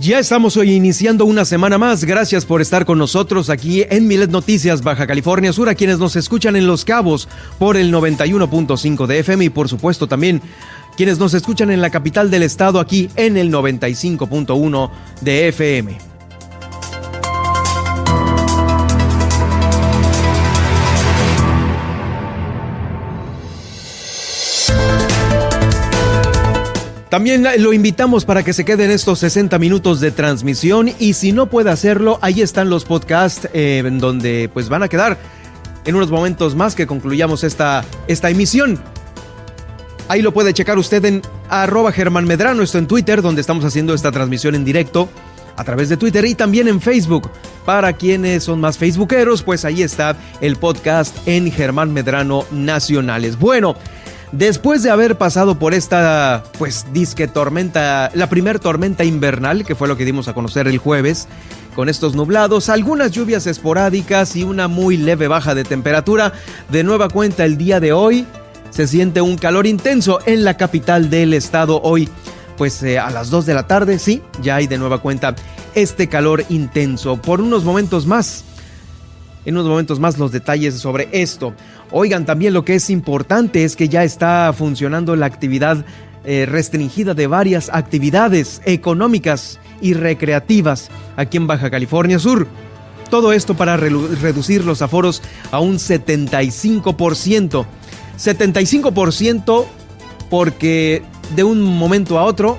Ya estamos hoy iniciando una semana más. Gracias por estar con nosotros aquí en Milet Noticias Baja California Sur, a quienes nos escuchan en Los Cabos por el 91.5 de FM y por supuesto también quienes nos escuchan en la capital del estado aquí en el 95.1 de FM. También lo invitamos para que se queden estos 60 minutos de transmisión y si no puede hacerlo, ahí están los podcasts eh, en donde pues van a quedar en unos momentos más que concluyamos esta, esta emisión. Ahí lo puede checar usted en arroba Germán Medrano, esto en Twitter, donde estamos haciendo esta transmisión en directo a través de Twitter y también en Facebook. Para quienes son más facebookeros, pues ahí está el podcast en Germán Medrano Nacionales. Bueno, Después de haber pasado por esta, pues, disque tormenta, la primer tormenta invernal, que fue lo que dimos a conocer el jueves, con estos nublados, algunas lluvias esporádicas y una muy leve baja de temperatura, de nueva cuenta el día de hoy se siente un calor intenso en la capital del estado hoy. Pues eh, a las 2 de la tarde, sí, ya hay de nueva cuenta este calor intenso. Por unos momentos más, en unos momentos más los detalles sobre esto. Oigan, también lo que es importante es que ya está funcionando la actividad eh, restringida de varias actividades económicas y recreativas aquí en Baja California Sur. Todo esto para reducir los aforos a un 75%. 75% porque de un momento a otro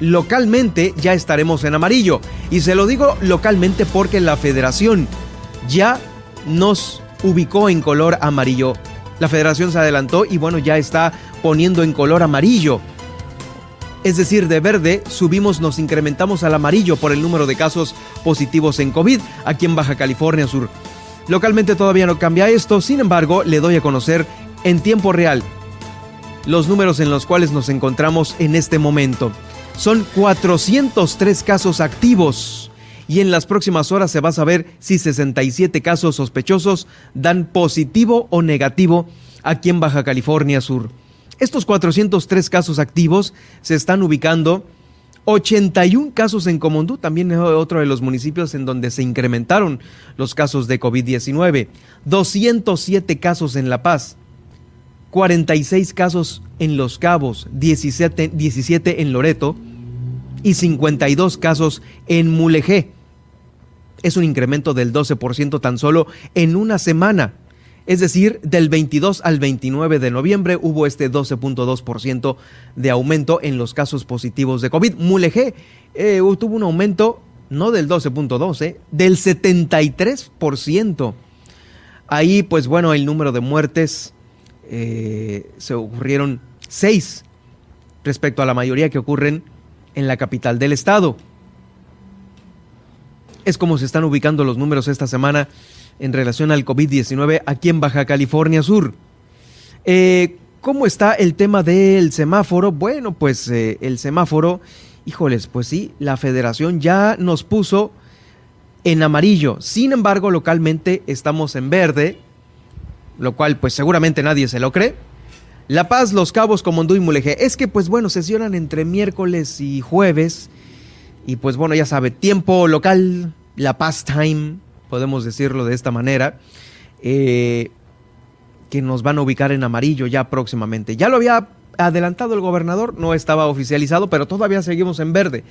localmente ya estaremos en amarillo. Y se lo digo localmente porque la federación ya nos ubicó en color amarillo. La federación se adelantó y bueno, ya está poniendo en color amarillo. Es decir, de verde subimos, nos incrementamos al amarillo por el número de casos positivos en COVID aquí en Baja California Sur. Localmente todavía no cambia esto, sin embargo, le doy a conocer en tiempo real los números en los cuales nos encontramos en este momento. Son 403 casos activos y en las próximas horas se va a saber si 67 casos sospechosos dan positivo o negativo aquí en Baja California Sur. Estos 403 casos activos se están ubicando 81 casos en Comondú, también es otro de los municipios en donde se incrementaron los casos de COVID-19, 207 casos en La Paz, 46 casos en Los Cabos, 17, 17 en Loreto y 52 casos en Mulegé es un incremento del 12% tan solo en una semana. Es decir, del 22 al 29 de noviembre hubo este 12.2% de aumento en los casos positivos de COVID. Mulegé eh, tuvo un aumento no del 12.2, eh, del 73%. Ahí, pues bueno, el número de muertes eh, se ocurrieron seis respecto a la mayoría que ocurren en la capital del estado. Es como se están ubicando los números esta semana en relación al COVID-19 aquí en Baja California Sur. Eh, ¿Cómo está el tema del semáforo? Bueno, pues eh, el semáforo, híjoles, pues sí, la federación ya nos puso en amarillo. Sin embargo, localmente estamos en verde, lo cual pues seguramente nadie se lo cree. La Paz, Los Cabos, Comondú y Mulegé. Es que pues bueno, sesionan entre miércoles y jueves y pues bueno, ya sabe, tiempo local, la pastime, podemos decirlo de esta manera, eh, que nos van a ubicar en amarillo ya próximamente. Ya lo había adelantado el gobernador, no estaba oficializado, pero todavía seguimos en verde.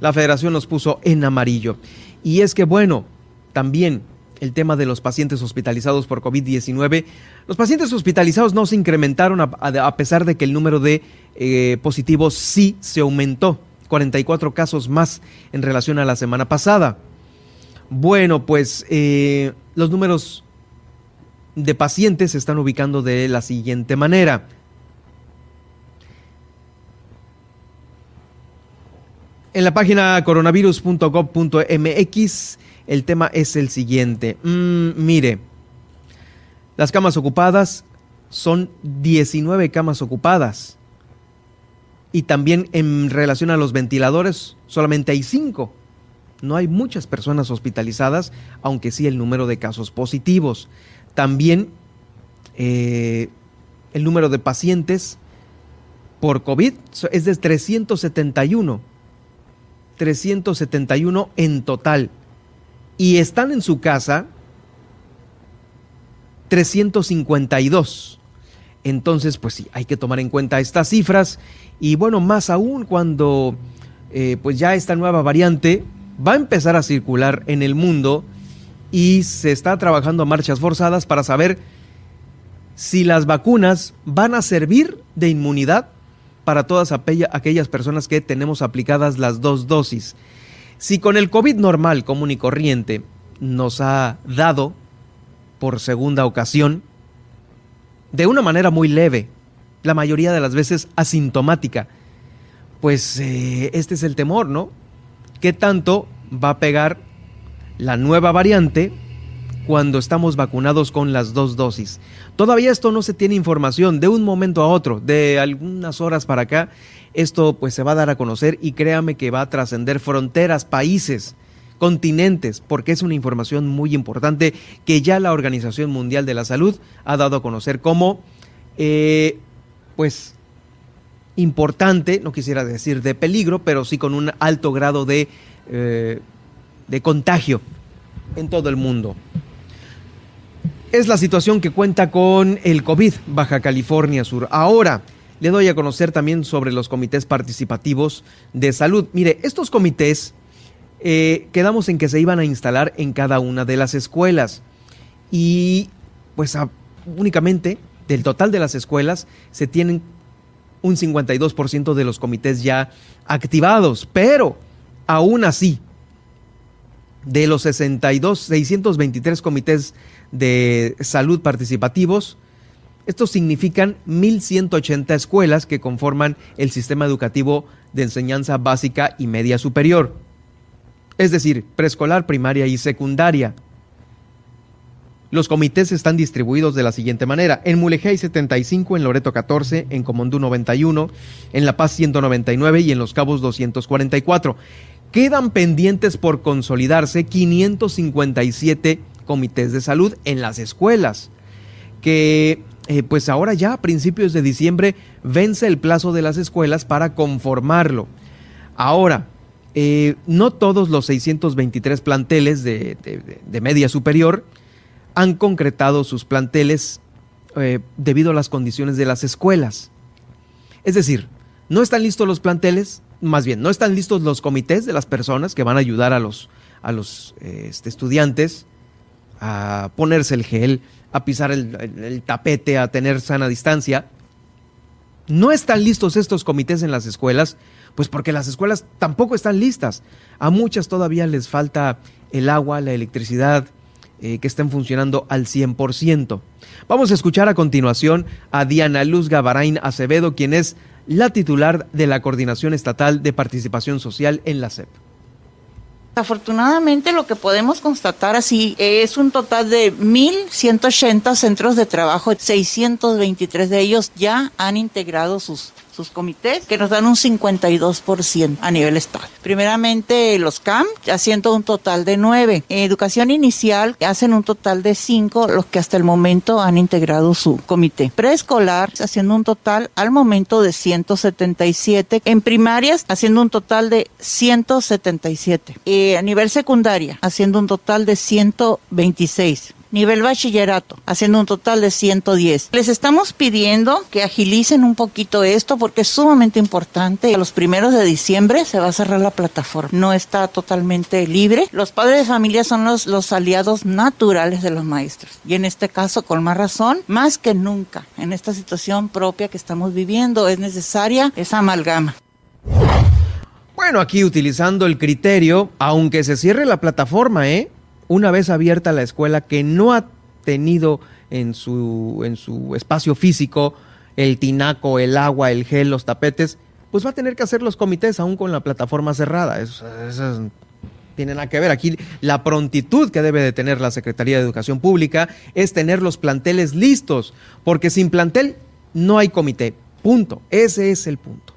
La federación nos puso en amarillo. Y es que bueno, también el tema de los pacientes hospitalizados por COVID-19. Los pacientes hospitalizados no se incrementaron a, pesar de que el número de eh, positivos sí se aumentó. 44 casos más en relación a la semana pasada. Bueno, pues eh, los números de pacientes se están ubicando de la siguiente manera. En la página coronavirus.gov.mx el tema es el siguiente. Mm, mire, las camas ocupadas son 19 camas ocupadas. Y también en relación a los ventiladores, solamente hay 5. No hay muchas personas hospitalizadas, aunque sí el número de casos positivos. También eh, el número de pacientes por COVID es de 371. 371 en total. Y están en su casa 352. Entonces, pues sí, hay que tomar en cuenta estas cifras. Y bueno, más aún cuando eh, pues ya esta nueva variante va a empezar a circular en el mundo y se está trabajando a marchas forzadas para saber si las vacunas van a servir de inmunidad para todas aquellas personas que tenemos aplicadas las dos dosis. Si con el COVID normal, común y corriente, nos ha dado por segunda ocasión, de una manera muy leve, la mayoría de las veces asintomática, pues eh, este es el temor, ¿no? ¿Qué tanto va a pegar la nueva variante cuando estamos vacunados con las dos dosis. Todavía esto no se tiene información de un momento a otro, de algunas horas para acá, esto pues se va a dar a conocer y créame que va a trascender fronteras, países, continentes, porque es una información muy importante que ya la Organización Mundial de la Salud ha dado a conocer como eh, pues importante, no quisiera decir de peligro, pero sí con un alto grado de, eh, de contagio en todo el mundo es la situación que cuenta con el COVID Baja California Sur. Ahora, le doy a conocer también sobre los comités participativos de salud. Mire, estos comités eh, quedamos en que se iban a instalar en cada una de las escuelas y pues únicamente del total de las escuelas se tienen un 52% de los comités ya activados, pero aún así, de los 62, 623 comités de salud participativos. Estos significan 1.180 escuelas que conforman el sistema educativo de enseñanza básica y media superior, es decir, preescolar, primaria y secundaria. Los comités están distribuidos de la siguiente manera. En Mulegé hay 75, en Loreto 14, en Comondú 91, en La Paz 199 y en Los Cabos 244. Quedan pendientes por consolidarse 557 comités de salud en las escuelas, que eh, pues ahora ya a principios de diciembre vence el plazo de las escuelas para conformarlo. Ahora, eh, no todos los 623 planteles de, media superior han concretado sus planteles eh, debido a las condiciones de las escuelas. Es decir, no están listos los planteles, más bien, no están listos los comités de las personas que van a ayudar a los, a los este, estudiantes a ponerse el gel, a pisar el, tapete, a tener sana distancia. No están listos estos comités en las escuelas, pues porque las escuelas tampoco están listas. A muchas todavía les falta el agua, la electricidad, eh, que estén funcionando al 100%. Vamos a escuchar a continuación a Diana Luz Gavarain Acevedo, quien es la titular de la Coordinación Estatal de Participación Social en la SEP. Afortunadamente lo que podemos constatar así es un total de 1.180 centros de trabajo, 623 de ellos ya han integrado sus sus comités, que nos dan un 52% a nivel estado. Primeramente los CAM, haciendo un total de 9. educación inicial hacen un total de 5, los que hasta el momento han integrado su comité. Preescolar haciendo un total al momento de 177. En primarias haciendo un total de 177. Eh, a nivel secundaria haciendo un total de 126 nivel bachillerato, haciendo un total de 110. Les estamos pidiendo que agilicen un poquito esto porque es sumamente importante. A los primeros de diciembre se va a cerrar la plataforma. No está totalmente libre. Los padres de familia son los, los aliados naturales de los maestros. Y en este caso, con más razón, más que nunca, en esta situación propia que estamos viviendo, es necesaria esa amalgama. Bueno, aquí utilizando el criterio, aunque se cierre la plataforma, ¿eh? Una vez abierta la escuela que no ha tenido en su, en su espacio físico el tinaco, el agua, el gel, los tapetes, pues va a tener que hacer los comités aún con la plataforma cerrada. Eso, eso tiene nada que ver. Aquí la prontitud que debe de tener la Secretaría de Educación Pública es tener los planteles listos, porque sin plantel no hay comité. Punto. Ese es el punto.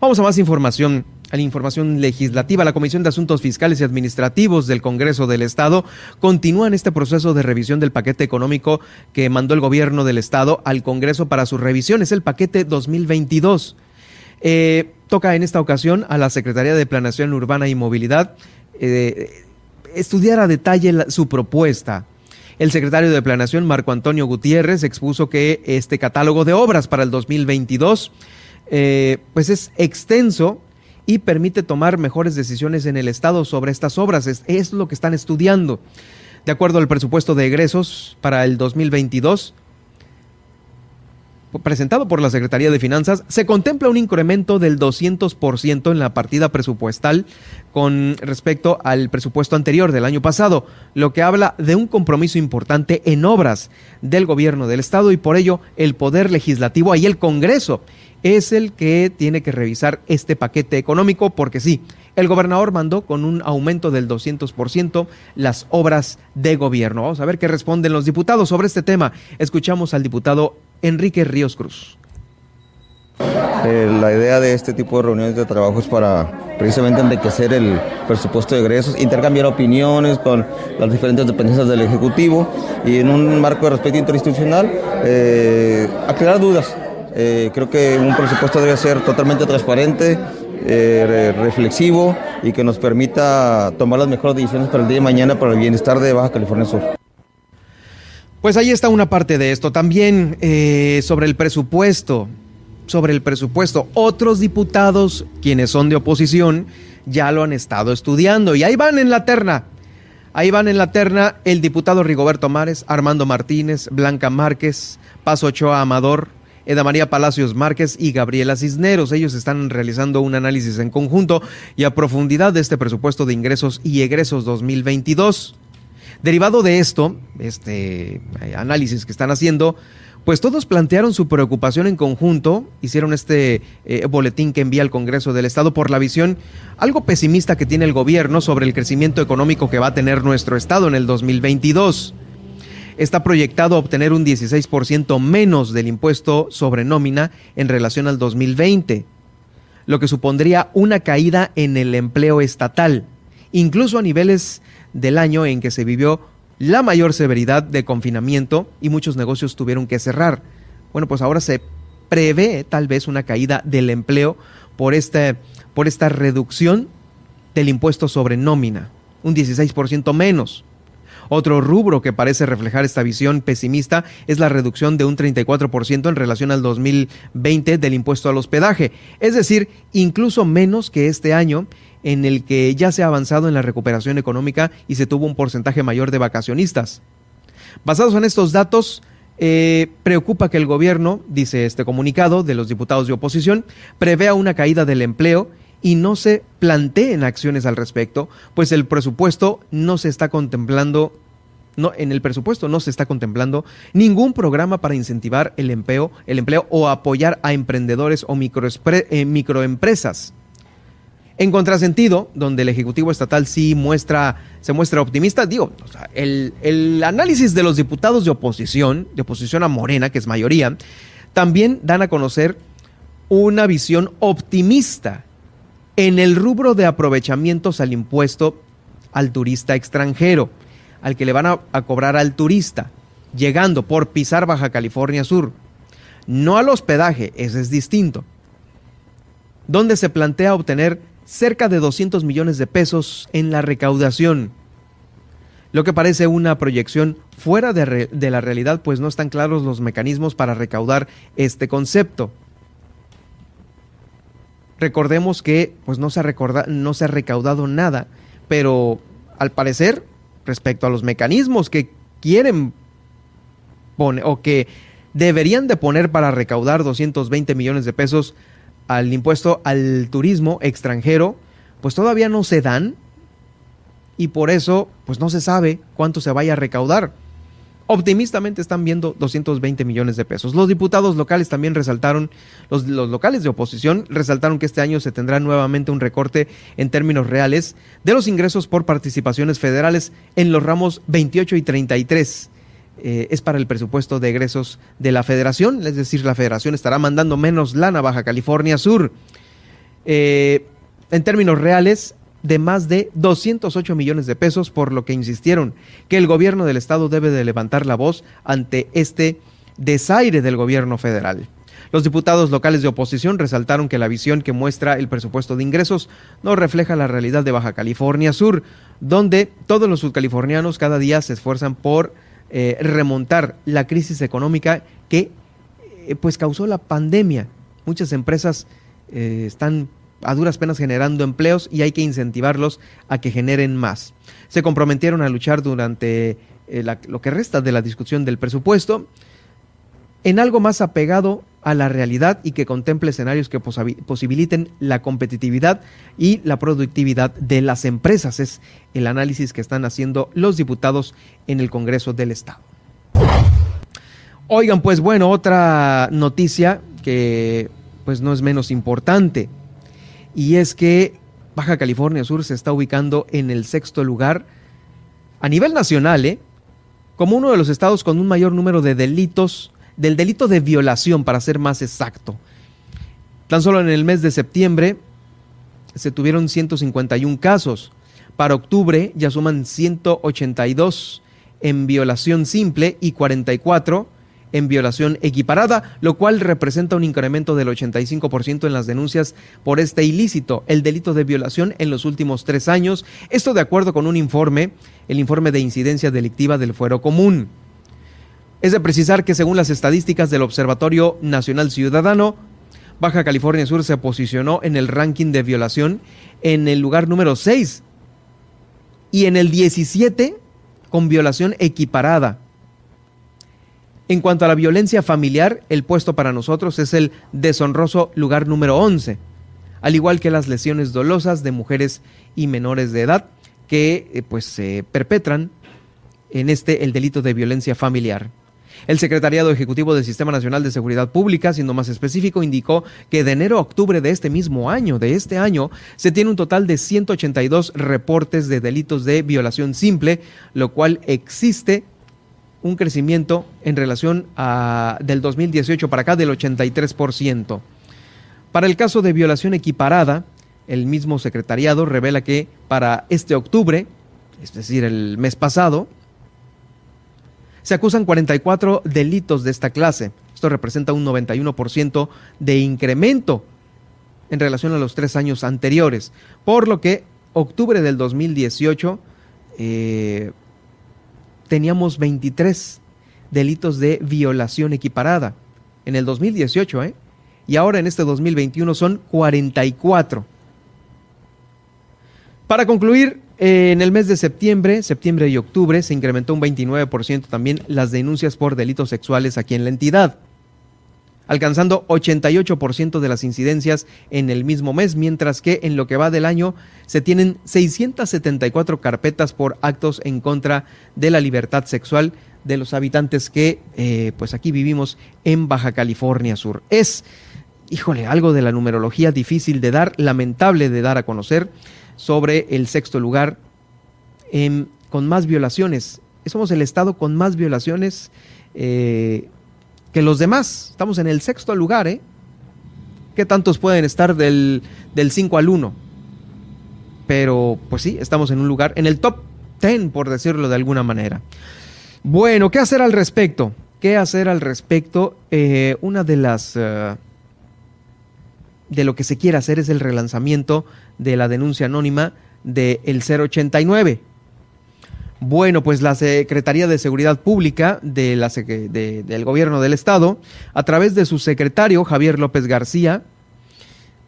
Vamos a más información. A la información legislativa, la Comisión de Asuntos Fiscales y Administrativos del Congreso del Estado continúa en este proceso de revisión del paquete económico que mandó el gobierno del Estado al Congreso para su revisión. Es el paquete 2022. Eh, toca en esta ocasión a la Secretaría de Planeación Urbana y Movilidad eh, estudiar a detalle su propuesta. El secretario de Planeación, Marco Antonio Gutiérrez, expuso que este catálogo de obras para el 2022 eh, pues es extenso y permite tomar mejores decisiones en el Estado sobre estas obras. Es, lo que están estudiando. De acuerdo al presupuesto de egresos para el 2022, presentado por la Secretaría de Finanzas, se contempla un incremento del 200% en la partida presupuestal con respecto al presupuesto anterior del año pasado, lo que habla de un compromiso importante en obras del gobierno del Estado y por ello el Poder Legislativo y el Congreso es el que tiene que revisar este paquete económico porque sí, el gobernador mandó con un aumento del 200% las obras de gobierno. Vamos a ver qué responden los diputados sobre este tema. Escuchamos al diputado Enrique Ríos Cruz. Eh, la idea de este tipo de reuniones de trabajo es para precisamente enriquecer el presupuesto de egresos, intercambiar opiniones con las diferentes dependencias del Ejecutivo y en un marco de respeto interinstitucional eh, aclarar dudas. Eh, creo que un presupuesto debe ser totalmente transparente, reflexivo y que nos permita tomar las mejores decisiones para el día de mañana para el bienestar de Baja California Sur. Pues ahí está una parte de esto. También eh, sobre el presupuesto, sobre el presupuesto, otros diputados, quienes son de oposición, ya lo han estado estudiando y ahí van en la terna. Ahí van en la terna el diputado Rigoberto Mares, Armando Martínez, Blanca Márquez, Paso Ochoa Amador, Eda María Palacios Márquez y Gabriela Cisneros. Ellos están realizando un análisis en conjunto y a profundidad de este presupuesto de ingresos y egresos 2022. Derivado de esto, este eh, análisis que están haciendo, pues todos plantearon su preocupación en conjunto, hicieron este eh, boletín que envía al Congreso del Estado por la visión algo pesimista que tiene el gobierno sobre el crecimiento económico que va a tener nuestro Estado en el 2022. Está proyectado obtener un 16% menos del impuesto sobre nómina en relación al 2020, lo que supondría una caída en el empleo estatal, incluso a niveles del año en que se vivió la mayor severidad de confinamiento y muchos negocios tuvieron que cerrar. Bueno, pues ahora se prevé tal vez una caída del empleo por, este, por esta reducción del impuesto sobre nómina, un 16% menos. Otro rubro que parece reflejar esta visión pesimista es la reducción de un 34% en relación al 2020 del impuesto al hospedaje, es decir, incluso menos que este año en el que ya se ha avanzado en la recuperación económica y se tuvo un porcentaje mayor de vacacionistas. Basados en estos datos, eh, preocupa que el gobierno, dice este comunicado de los diputados de oposición, prevea una caída del empleo y no se planteen acciones al respecto, pues el presupuesto no se está contemplando no, en el presupuesto no se está contemplando ningún programa para incentivar el empleo, el empleo o apoyar a emprendedores o eh, microempresas. En contrasentido, donde el Ejecutivo Estatal sí muestra, se muestra optimista, digo, el, el análisis de los diputados de oposición, de oposición a Morena, que es mayoría, también dan a conocer una visión optimista en el rubro de aprovechamientos al impuesto al turista extranjero, al que le van a, cobrar al turista, llegando por pisar Baja California Sur. No al hospedaje, ese es distinto. Donde se plantea obtener cerca de 200 millones de pesos en la recaudación, lo que parece una proyección fuera de, la realidad, pues no están claros los mecanismos para recaudar este concepto. Recordemos que pues no se ha recaudado nada, pero al parecer, respecto a los mecanismos que quieren poner o que deberían de poner para recaudar 220 millones de pesos, al impuesto al turismo extranjero, pues todavía no se dan y por eso pues no se sabe cuánto se vaya a recaudar. Optimistamente están viendo 220 millones de pesos. Los diputados locales también resaltaron, los, locales de oposición resaltaron que este año se tendrá nuevamente un recorte en términos reales de los ingresos por participaciones federales en los ramos 28 y 33. Eh, es para el presupuesto de egresos de la federación, es decir, la federación estará mandando menos lana a Baja California Sur. Eh, en términos reales, de más de 208 millones de pesos, por lo que insistieron que el gobierno del estado debe de levantar la voz ante este desaire del gobierno federal. Los diputados locales de oposición resaltaron que la visión que muestra el presupuesto de ingresos no refleja la realidad de Baja California Sur, donde todos los subcalifornianos cada día se esfuerzan por eh, remontar la crisis económica que eh, pues causó la pandemia. Muchas empresas eh, están a duras penas generando empleos y hay que incentivarlos a que generen más. Se comprometieron a luchar durante lo que resta de la discusión del presupuesto en algo más apegado a la realidad y que contemple escenarios que posibiliten la competitividad y la productividad de las empresas. Es el análisis que están haciendo los diputados en el Congreso del Estado. Oigan, pues bueno, otra noticia que pues no es menos importante y es que Baja California Sur se está ubicando en el sexto lugar a nivel nacional, ¿eh? como uno de los estados con un mayor número de delitos del delito de violación, para ser más exacto. Tan solo en el mes de septiembre se tuvieron 151 casos. Para octubre ya suman 182 en violación simple y 44 en violación equiparada, lo cual representa un incremento del 85% en las denuncias por este ilícito, el delito de violación en los últimos tres años. Esto de acuerdo con un informe, el informe de incidencia delictiva del Fuero Común. Es de precisar que según las estadísticas del Observatorio Nacional Ciudadano, Baja California Sur se posicionó en el ranking de violación en el lugar número 6 y en el 17 con violación equiparada. En cuanto a la violencia familiar, el puesto para nosotros es el deshonroso lugar número 11, al igual que las lesiones dolosas de mujeres y menores de edad que eh, pues se perpetran en este el delito de violencia familiar. El Secretariado Ejecutivo del Sistema Nacional de Seguridad Pública, siendo más específico, indicó que de enero a octubre de este mismo año, de este año, se tiene un total de 182 reportes de delitos de violación simple, lo cual existe un crecimiento en relación a del 2018 para acá del 83%. Para el caso de violación equiparada, el mismo secretariado revela que para este octubre, es decir, el mes pasado, se acusan 44 delitos de esta clase. Esto representa un 91% de incremento en relación a los tres años anteriores, por lo que octubre del 2018 eh, teníamos 23 delitos de violación equiparada. En el 2018, ¿eh? Y ahora en este 2021 son 44. Para concluir, en el mes de septiembre, septiembre y octubre, se incrementó un 29% también las denuncias por delitos sexuales aquí en la entidad, alcanzando 88% de las incidencias en el mismo mes, mientras que en lo que va del año se tienen 674 carpetas por actos en contra de la libertad sexual de los habitantes que eh, pues aquí vivimos en Baja California Sur. Es, híjole, algo de la numerología difícil de dar, lamentable de dar a conocer sobre el sexto lugar con más violaciones. Somos el estado con más violaciones eh, que los demás. Estamos en el sexto lugar, ¿eh? ¿Qué tantos pueden estar del, del 5 al 1? Pero, pues sí, estamos en un lugar, en el top 10, por decirlo de alguna manera. Bueno, ¿qué hacer al respecto? ¿Qué hacer al respecto? Eh, una de las... Eh, de lo que se quiere hacer es el relanzamiento de la denuncia anónima del 089. Bueno, pues la Secretaría de Seguridad Pública del Gobierno del Estado, a través de su secretario Javier López García,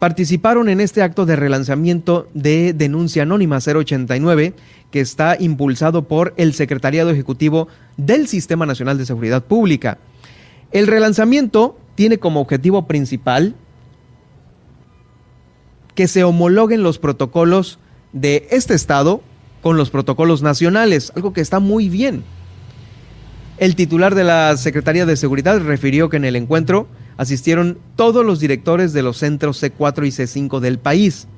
participaron en este acto de relanzamiento de denuncia anónima 089 que está impulsado por el Secretariado Ejecutivo del Sistema Nacional de Seguridad Pública. El relanzamiento tiene como objetivo principal que se homologuen los protocolos de este estado con los protocolos nacionales, algo que está muy bien. El titular de la Secretaría de Seguridad refirió que en el encuentro asistieron todos los directores de los centros C4 y C5 del país.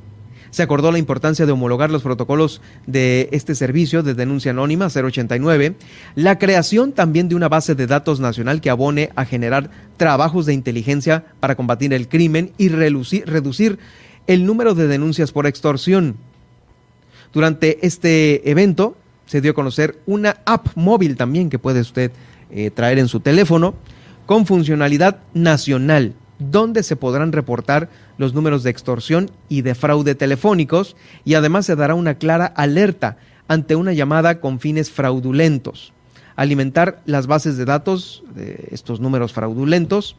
Se acordó la importancia de homologar los protocolos de este servicio de denuncia anónima 089, la creación también de una base de datos nacional que abone a generar trabajos de inteligencia para combatir el crimen y reducir el número de denuncias por extorsión. Durante este evento se dio a conocer una app móvil también que puede usted eh, traer en su teléfono con funcionalidad nacional, donde se podrán reportar los números de extorsión y de fraude telefónicos y además se dará una clara alerta ante una llamada con fines fraudulentos. Alimentar las bases de datos de estos números fraudulentos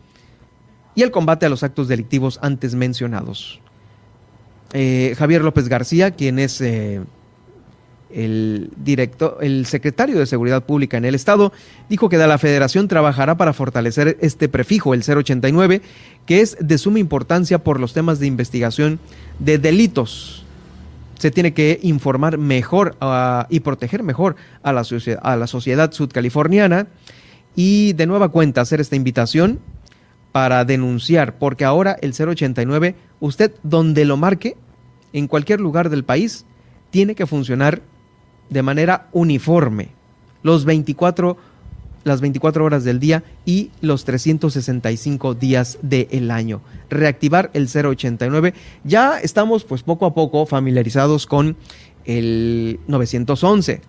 y el combate a los actos delictivos antes mencionados. Eh, Javier López García, quien es eh, el el secretario de Seguridad Pública en el Estado, dijo que la Federación trabajará para fortalecer este prefijo, el 089, que es de suma importancia por los temas de investigación de delitos. Se tiene que informar mejor ah, y proteger mejor a la, a la sociedad sudcaliforniana y de nueva cuenta hacer esta invitación para denunciar, porque ahora el 089, usted donde lo marque, en cualquier lugar del país, tiene que funcionar de manera uniforme los 24, las 24 horas del día y los 365 días del año. Reactivar el 089. Ya estamos pues poco a poco familiarizados con el 911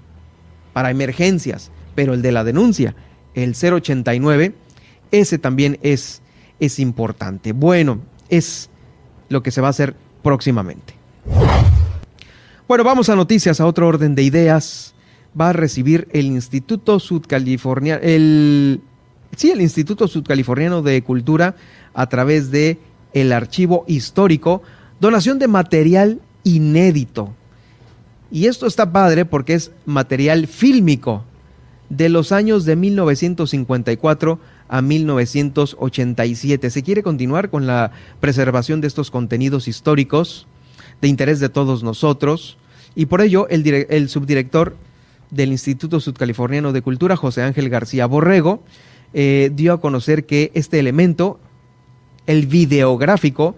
para emergencias, pero el de la denuncia, el 089, ese también es, es importante. Bueno, es lo que se va a hacer próximamente. Bueno, vamos a noticias, a otro orden de ideas. Va a recibir el Instituto Sudcaliforniano, el, sí, el Instituto Sudcaliforniano de Cultura a través de el archivo histórico, donación de material inédito. Y esto está padre porque es material fílmico de los años de 1954 a 1987. Se quiere continuar con la preservación de estos contenidos históricos de interés de todos nosotros y por ello el, subdirector del Instituto Sudcaliforniano de Cultura, José Ángel García Borrego, eh, dio a conocer que este elemento, el videográfico,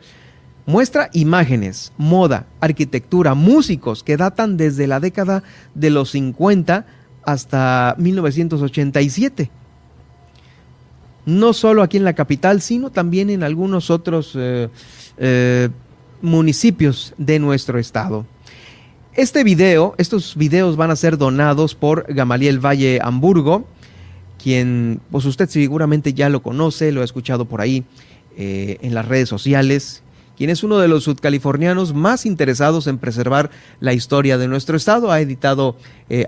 muestra imágenes, moda, arquitectura, músicos que datan desde la década de los 50 hasta 1987. No solo aquí en la capital, sino también en algunos otros eh, eh, municipios de nuestro estado. Este video, estos videos van a ser donados por Gamaliel Valle Hamburgo, quien, pues usted seguramente ya lo conoce, lo ha escuchado por ahí eh, en las redes sociales, quien es uno de los sudcalifornianos más interesados en preservar la historia de nuestro estado. Ha editado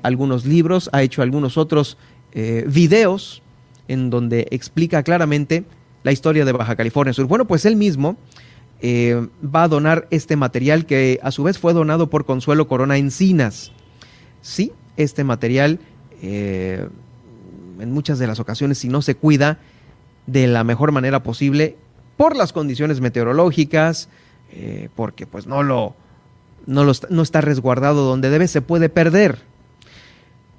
algunos libros, ha hecho algunos otros videos en donde explica claramente la historia de Baja California Sur. Bueno, pues él mismo eh, va a donar este material que a su vez fue donado por Consuelo Corona Encinas. Sí, este material eh, en muchas de las ocasiones si no se cuida de la mejor manera posible por las condiciones meteorológicas, eh, porque pues no lo, no, no está resguardado donde debe, se puede perder.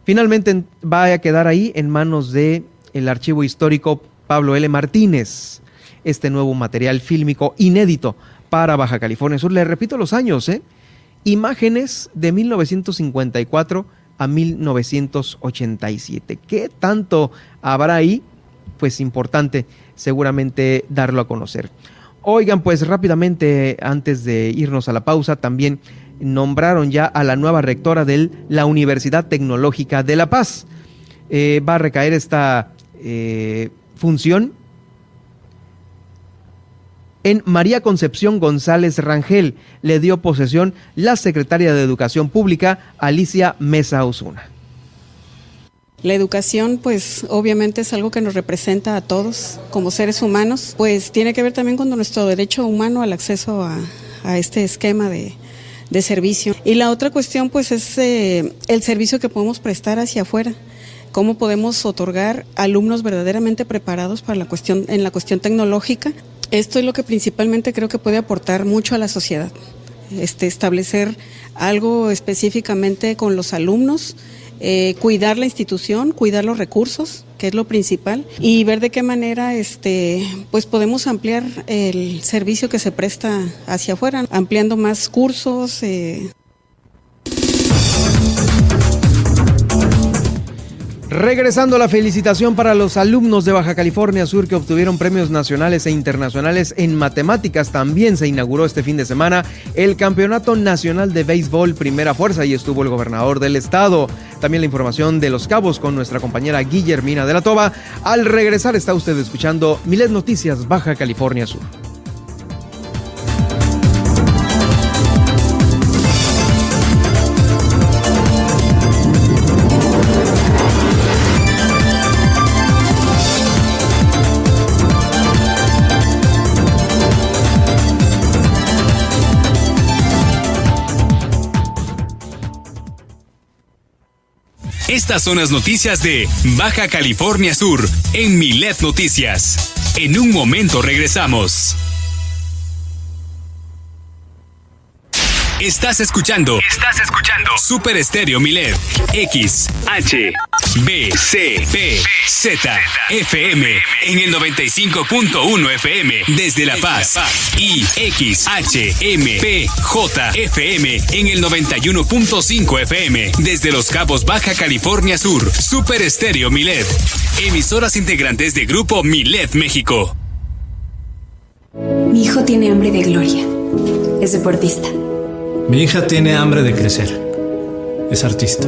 Finalmente va a quedar ahí en manos de el archivo histórico Pablo L. Martínez este nuevo material fílmico inédito para Baja California Sur. Le repito los años, ¿eh? Imágenes de 1954 a 1987. ¿Qué tanto habrá ahí? Pues importante seguramente darlo a conocer. Oigan, pues rápidamente, antes de irnos a la pausa, también nombraron ya a la nueva rectora de la Universidad Tecnológica de La Paz. Eh, va a recaer esta eh, función en María Concepción González Rangel. Le dio posesión la secretaria de Educación Pública, Alicia Mesa Osuna. La educación, pues obviamente es algo que nos representa a todos como seres humanos, pues tiene que ver también con nuestro derecho humano al acceso a, este esquema de, servicio. Y la otra cuestión, pues es eh, el servicio que podemos prestar hacia afuera cómo podemos otorgar alumnos verdaderamente preparados para la cuestión en la cuestión tecnológica esto es lo que principalmente creo que puede aportar mucho a la sociedad. Este, establecer algo específicamente con los alumnos eh, cuidar la institución, cuidar los recursos, que es lo principal, y ver de qué manera este, pues podemos ampliar el servicio que se presta hacia afuera, ampliando más cursos. Eh, Regresando a la felicitación para los alumnos de Baja California Sur que obtuvieron premios nacionales e internacionales en matemáticas, también se inauguró este fin de semana el Campeonato Nacional de Béisbol Primera Fuerza y estuvo el gobernador del estado. También la información de los cabos con nuestra compañera Guillermina de la Toba. Al regresar está usted escuchando Miles Noticias Baja California Sur. Estas son las noticias de Baja California Sur en Milet Noticias. En un momento regresamos. Estás escuchando. Estás escuchando. Super Estéreo Milet. X, H, B, C, P, Z, FM. En el 95.1 FM. Desde La Paz. Y X, H, M, P, J, FM. En el 91.5 FM. Desde Los Cabos, Baja California Sur. Super Estéreo Milet. Emisoras integrantes de Grupo Milet México. Mi hijo tiene hambre de gloria. Es deportista. Mi hija tiene hambre de crecer. Es artista.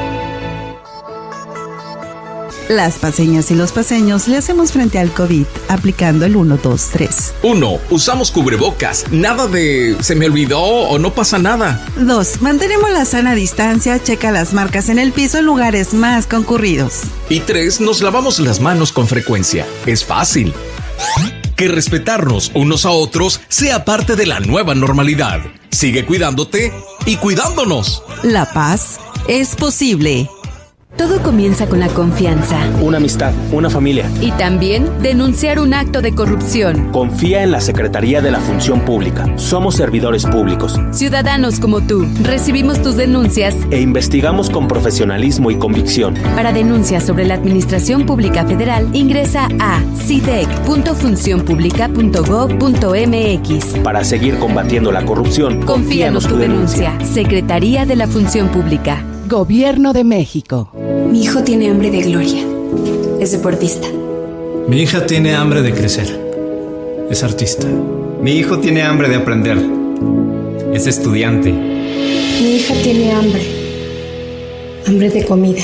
Las paseñas y los paseños le hacemos frente al COVID aplicando el 1, 2, 3. 1. Usamos cubrebocas. Nada de se me olvidó o no pasa nada. 2. Mantenemos la sana distancia, checa las marcas en el piso en lugares más concurridos. Y 3. Nos lavamos las manos con frecuencia. Es fácil. Que respetarnos unos a otros sea parte de la nueva normalidad. Sigue cuidándote y cuidándonos. La paz es posible. Todo comienza con la confianza. Una amistad, una familia. Y también denunciar un acto de corrupción. Confía en la Secretaría de la Función Pública. Somos servidores públicos. Ciudadanos como tú, recibimos tus denuncias e investigamos con profesionalismo y convicción. Para denuncias sobre la Administración Pública Federal, ingresa a cidec.funcionpublica.gov.mx. Para seguir combatiendo la corrupción, confíanos tu denuncia. Secretaría de la Función Pública. Gobierno de México. Mi hijo tiene hambre de gloria. Es deportista. Mi hija tiene hambre de crecer. Es artista. Mi hijo tiene hambre de aprender. Es estudiante. Mi hija tiene hambre. Hambre de comida.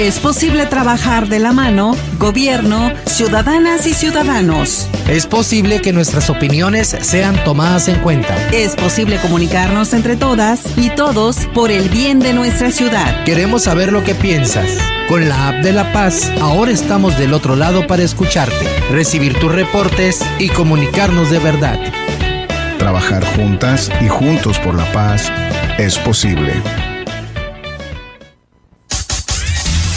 Es posible trabajar de la mano, gobierno, ciudadanas y ciudadanos. Es posible que nuestras opiniones sean tomadas en cuenta. Es posible comunicarnos entre todas y todos por el bien de nuestra ciudad. Queremos saber lo que piensas. Con la app de La Paz, ahora estamos del otro lado para escucharte, recibir tus reportes y comunicarnos de verdad. Trabajar juntas y juntos por la paz es posible.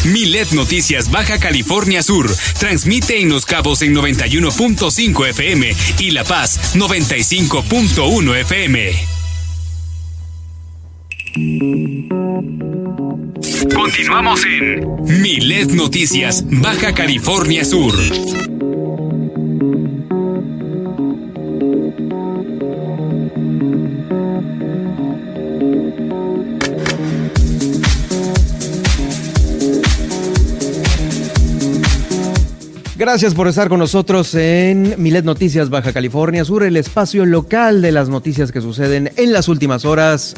Milet Noticias Baja California Sur transmite en Los Cabos en 91.5 FM y La Paz 95.1 FM. Continuamos en Milet Noticias Baja California Sur. Gracias por estar con nosotros en Milet Noticias Baja California Sur, el espacio local de las noticias que suceden en las últimas horas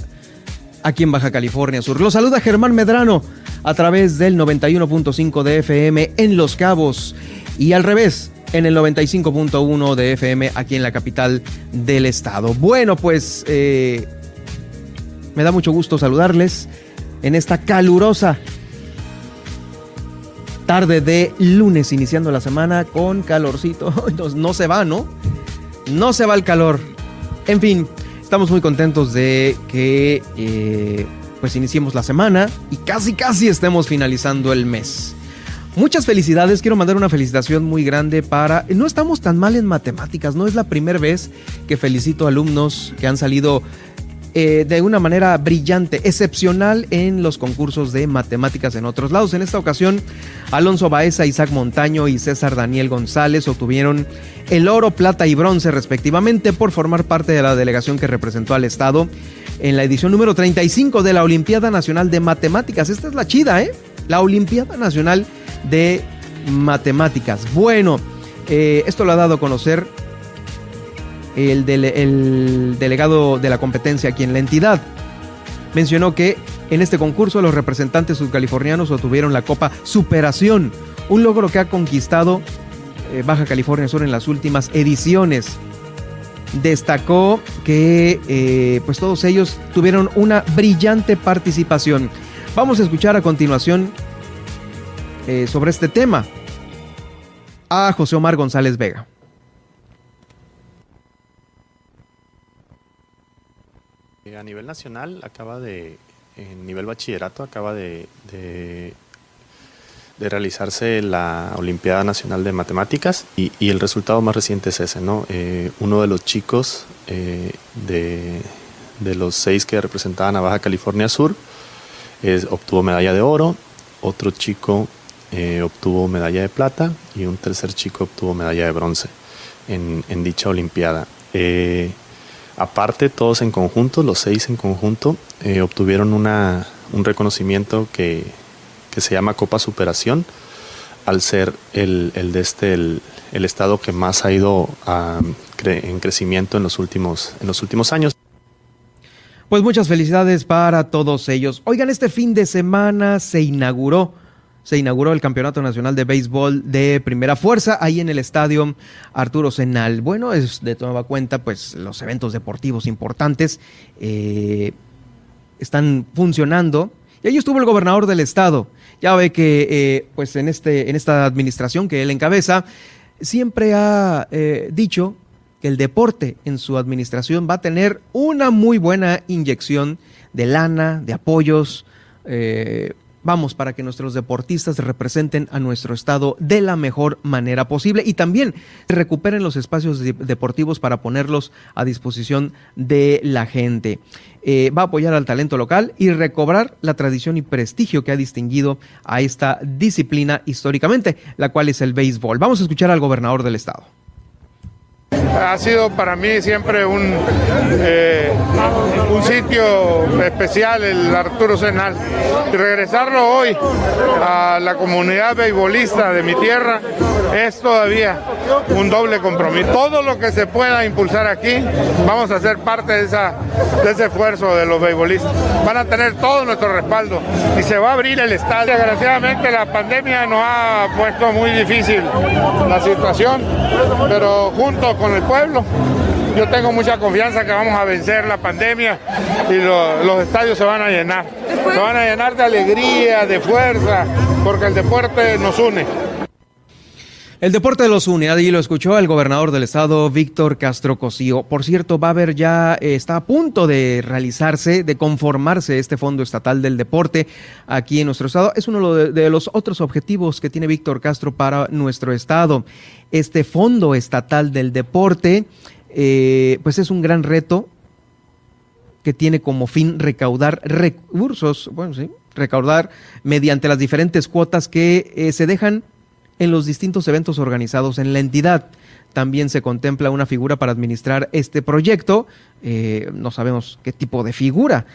aquí en Baja California Sur. Los saluda Germán Medrano a través del 91.5 de FM en Los Cabos y al revés en el 95.1 de FM aquí en la capital del estado. Bueno, pues eh, me da mucho gusto saludarles en esta calurosa tarde de lunes, iniciando la semana con calorcito. No, se va, ¿no? No se va el calor. En fin, estamos muy contentos de que eh, pues iniciemos la semana y casi casi estemos finalizando el mes. Muchas felicidades, quiero mandar una felicitación muy grande para... No estamos tan mal en matemáticas, no es la primera vez que felicito alumnos que han salido eh, de una manera brillante, excepcional en los concursos de matemáticas en otros lados. En esta ocasión, Alonso Baeza, Isaac Montaño y César Daniel González obtuvieron el oro, plata y bronce respectivamente por formar parte de la delegación que representó al Estado en la edición número 35 de la Olimpiada Nacional de Matemáticas. Esta es la chida, ¿eh? La Olimpiada Nacional de Matemáticas. Bueno, eh, esto lo ha dado a conocer el, el delegado de la competencia aquí en la entidad. Mencionó que en este concurso los representantes subcalifornianos obtuvieron la Copa Superación, un logro que ha conquistado eh, Baja California Sur en las últimas ediciones. Destacó que eh, pues todos ellos tuvieron una brillante participación. Vamos a escuchar a continuación eh, sobre este tema a José Omar González Vega. A nivel nacional acaba de, en nivel bachillerato acaba de, de, realizarse la Olimpiada Nacional de Matemáticas y, el resultado más reciente es ese, ¿no? Eh, uno de los chicos eh, de, de, los seis que representaban a Baja California Sur obtuvo medalla de oro, otro chico eh, obtuvo medalla de plata y un tercer chico obtuvo medalla de bronce en, dicha Olimpiada. Aparte, todos en conjunto, los seis en conjunto, eh, obtuvieron una, un reconocimiento que, se llama Copa Superación, al ser el, de este, el, estado que más ha ido en crecimiento en los, últimos, en los últimos años. Pues muchas felicidades para todos ellos. Oigan, este fin de semana se inauguró se inauguró el Campeonato Nacional de Béisbol de Primera Fuerza ahí en el estadio Arturo Senal. Bueno, es de toda cuenta, pues los eventos deportivos importantes eh, están funcionando. Y ahí estuvo el gobernador del estado. Ya ve que, eh, pues en, este, en esta administración que él encabeza, siempre ha eh, dicho que el deporte en su administración va a tener una muy buena inyección de lana, de apoyos, vamos, para que nuestros deportistas representen a nuestro estado de la mejor manera posible y también recuperen los espacios deportivos para ponerlos a disposición de la gente. Eh, va a apoyar al talento local y recobrar la tradición y prestigio que ha distinguido a esta disciplina históricamente, la cual es el béisbol. Vamos a escuchar al gobernador del estado. Ha sido para mí siempre un, eh, un sitio especial el Arturo Senal. Y regresarlo hoy a la comunidad beisbolista de mi tierra es todavía un doble compromiso. Todo lo que se pueda impulsar aquí, vamos a ser parte de, esa, de ese esfuerzo de los beisbolistas. Van a tener todo nuestro respaldo y se va a abrir el estadio. Desgraciadamente la pandemia nos ha puesto muy difícil la situación, pero junto con el pueblo. Yo tengo mucha confianza que vamos a vencer la pandemia y los estadios se van a llenar. Se van a llenar de alegría, de fuerza, porque el deporte nos une. El deporte los une, ahí lo escuchó el gobernador del estado, Víctor Castro Cosío. Por cierto, va a haber ya, eh, está a punto de realizarse, de conformarse este Fondo Estatal del Deporte aquí en nuestro estado. Es uno de los otros objetivos que tiene Víctor Castro para nuestro estado este Fondo Estatal del Deporte, eh, pues es un gran reto que tiene como fin recaudar recursos, bueno, sí, recaudar mediante las diferentes cuotas que eh, se dejan en los distintos eventos organizados en la entidad. También se contempla una figura para administrar este proyecto. Eh, no sabemos qué tipo de figura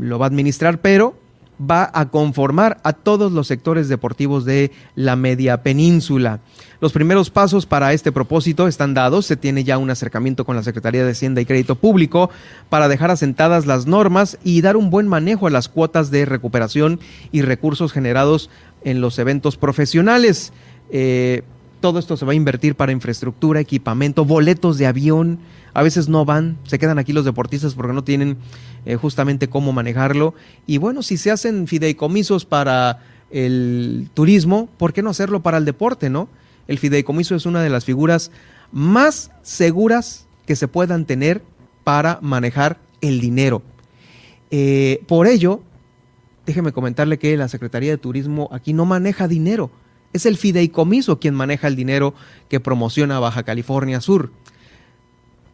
lo va a administrar, pero va a conformar a todos los sectores deportivos de la media península. Los primeros pasos para este propósito están dados. Se tiene ya un acercamiento con la Secretaría de Hacienda y Crédito Público para dejar asentadas las normas y dar un buen manejo a las cuotas de recuperación y recursos generados en los eventos profesionales. Eh, todo esto se va a invertir para infraestructura, equipamiento, boletos de avión. A veces no van, se quedan aquí los deportistas porque no tienen eh, justamente cómo manejarlo. Y bueno, si se hacen fideicomisos para el turismo, ¿por qué no hacerlo para el deporte, no? El fideicomiso es una de las figuras más seguras que se puedan tener para manejar el dinero. Eh, por ello, déjeme comentarle que la Secretaría de Turismo aquí no maneja dinero. Es el fideicomiso quien maneja el dinero que promociona Baja California Sur.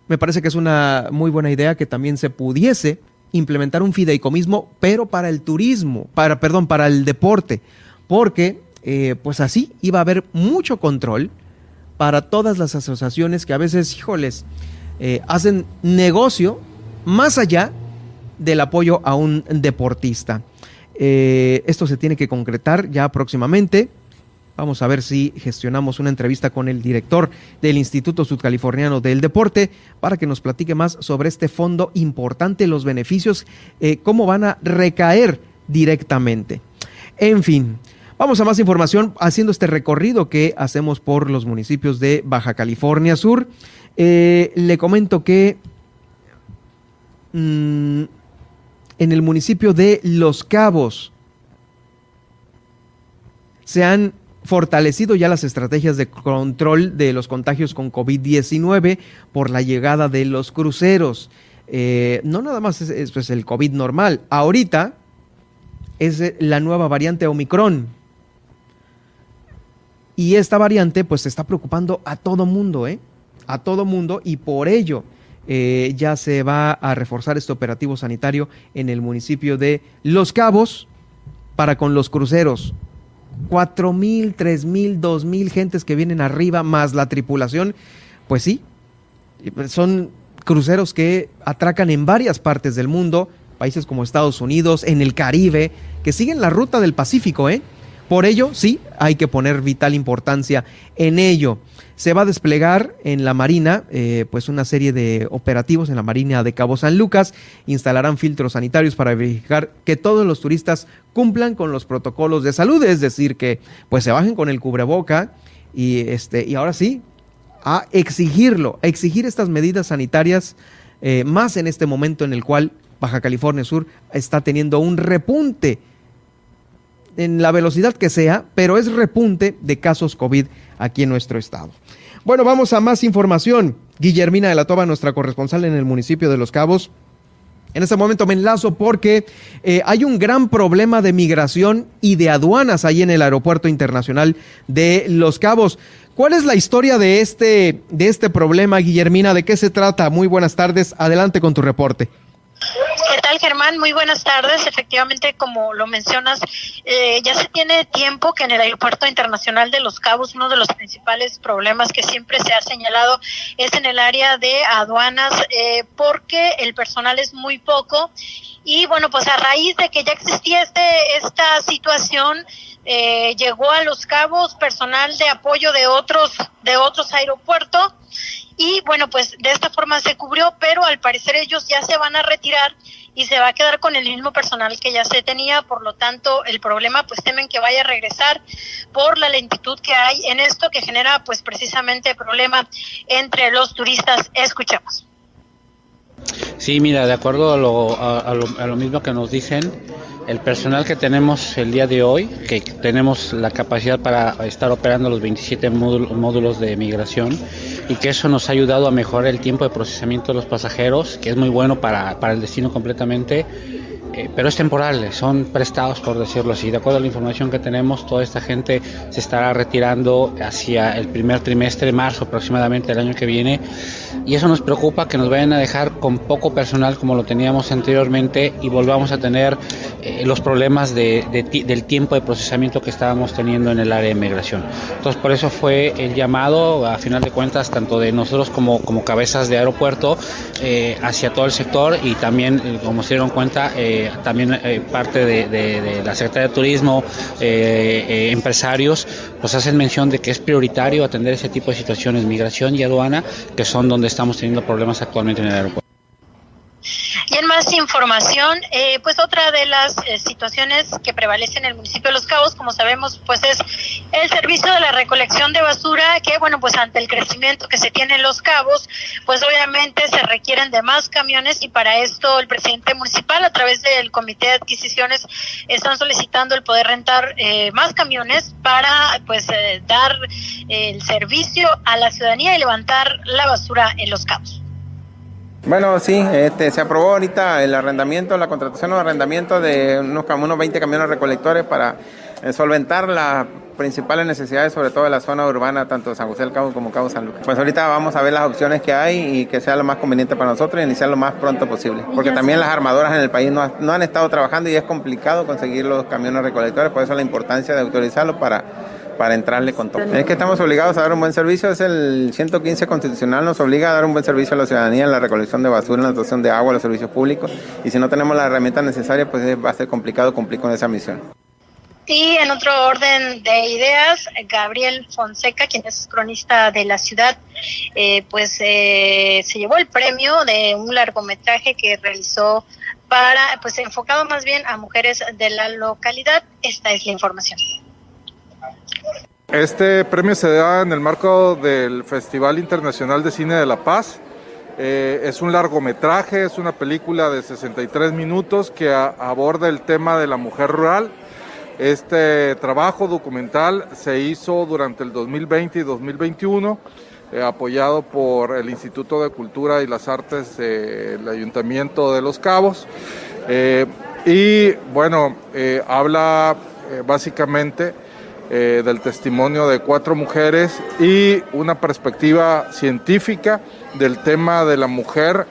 Me parece que es una muy buena idea que también se pudiese implementar un fideicomismo, pero para el turismo, para, perdón, para el deporte, porque eh, pues así iba a haber mucho control para todas las asociaciones que a veces, híjoles, eh, hacen negocio más allá del apoyo a un deportista. Eh, esto se tiene que concretar ya próximamente. Vamos a ver si gestionamos una entrevista con el director del Instituto Sudcaliforniano del Deporte para que nos platique más sobre este fondo importante, los beneficios, eh, cómo van a recaer directamente. En fin, vamos a más información haciendo este recorrido que hacemos por los municipios de Baja California Sur. Eh, le comento que mm, en el municipio de Los Cabos se han fortalecido ya las estrategias de control de los contagios con COVID-19 por la llegada de los cruceros. Eh, no nada más es, pues, el COVID normal. Ahorita es la nueva variante Omicron. Y esta variante pues está preocupando a todo mundo, ¿eh? A todo mundo y por ello eh, ya se va a reforzar este operativo sanitario en el municipio de Los Cabos para con los cruceros cuatro mil, tres mil, dos mil gentes que vienen arriba, más la tripulación, pues sí, pues son cruceros que atracan en varias partes del mundo, países como Estados Unidos, en el Caribe, que siguen la ruta del Pacífico, ¿eh? Por ello, sí, hay que poner vital importancia en ello. Se va a desplegar en la Marina eh, pues una serie de operativos en la Marina de Cabo San Lucas. Instalarán filtros sanitarios para verificar que todos los turistas cumplan con los protocolos de salud, es decir, que pues se bajen con el cubreboca y, este, y ahora sí, a exigirlo, a exigir estas medidas sanitarias eh, más en este momento en el cual Baja California Sur está teniendo un repunte en la velocidad que sea, pero es repunte de casos COVID aquí en nuestro estado. Bueno, vamos a más información. Guillermina de la Toba, nuestra corresponsal en el municipio de Los Cabos. En este momento me enlazo porque eh, hay un gran problema de migración y de aduanas ahí en el aeropuerto internacional de Los Cabos. ¿Cuál es la historia de este, de este problema, Guillermina? ¿De qué se trata? Muy buenas tardes. Adelante con tu reporte. ¿Qué tal, Germán? Muy buenas tardes. Efectivamente, como lo mencionas, eh, ya se tiene tiempo que en el Aeropuerto Internacional de Los Cabos uno de los principales problemas que siempre se ha señalado es en el área de aduanas eh, porque el personal es muy poco y bueno, pues a raíz de que ya existía este, esta situación, eh, llegó a Los Cabos personal de apoyo de otros, de otros aeropuertos y bueno, pues de esta forma se cubrió, pero al parecer ellos ya se van a retirar y se va a quedar con el mismo personal que ya se tenía, por lo tanto el problema pues temen que vaya a regresar por la lentitud que hay en esto que genera pues precisamente problema entre los turistas. Escuchamos. Sí, mira, de acuerdo a lo, a, lo, a lo mismo que nos dicen, el personal que tenemos el día de hoy, que tenemos la capacidad para estar operando los 27 módulos de migración y que eso nos ha ayudado a mejorar el tiempo de procesamiento de los pasajeros, que es muy bueno para, para el destino completamente eh, pero es temporal, son prestados por decirlo así. De acuerdo a la información que tenemos, toda esta gente se estará retirando hacia el primer trimestre, marzo aproximadamente del año que viene, y eso nos preocupa que nos vayan a dejar con poco personal como lo teníamos anteriormente y volvamos a tener eh, los problemas de, del tiempo de procesamiento que estábamos teniendo en el área de migración. Entonces, por eso fue el llamado, a final de cuentas, tanto de nosotros como, como cabezas de aeropuerto, eh, hacia todo el sector y también, como se dieron cuenta, también eh, parte de, la Secretaría de Turismo, eh, eh, empresarios, pues hacen mención de que es prioritario atender ese tipo de situaciones, migración y aduana, que son donde estamos teniendo problemas actualmente en el aeropuerto. Y en más información, eh, pues otra de las eh, situaciones que prevalece en el municipio de Los Cabos, como sabemos, pues es el servicio de la recolección de basura, que bueno, pues ante el crecimiento que se tiene en Los Cabos, pues obviamente se requieren de más camiones y para esto el presidente municipal a través del comité de adquisiciones están solicitando el poder rentar eh, más camiones para pues dar el servicio a la ciudadanía y levantar la basura en Los Cabos. Bueno, sí, este, se aprobó ahorita el arrendamiento, la contratación o arrendamiento de unos, unos 20 camiones recolectores para eh, solventar las principales necesidades, sobre todo de la zona urbana, tanto de San José del Cabo como Cabo San Lucas. Pues ahorita vamos a ver las opciones que hay y que sea lo más conveniente para nosotros y iniciar lo más pronto posible. Porque también las armadoras en el país no, no han estado trabajando y es complicado conseguir los camiones recolectores, por eso la importancia de autorizarlo para para entrarle con todo. Es que estamos obligados a dar un buen servicio, es el 115 constitucional, nos obliga a dar un buen servicio a la ciudadanía en la recolección de basura, en la dotación de agua, los servicios públicos, y si no tenemos la herramienta necesaria, pues va a ser complicado cumplir con esa misión. Y en otro orden de ideas, Gabriel Fonseca, quien es cronista de la ciudad, eh, pues eh, se llevó el premio de un largometraje que realizó para, pues enfocado más bien a mujeres de la localidad. Esta es la información. Este premio se da en el marco del Festival Internacional de Cine de La Paz. Eh, es un largometraje, es una película de 63 minutos que aborda el tema de la mujer rural. Este trabajo documental se hizo durante el 2020 y 2021, eh, apoyado por el Instituto de Cultura y las Artes del Ayuntamiento de Los Cabos. Eh, y bueno, habla básicamente eh, del testimonio de cuatro mujeres y una perspectiva científica del tema de la mujer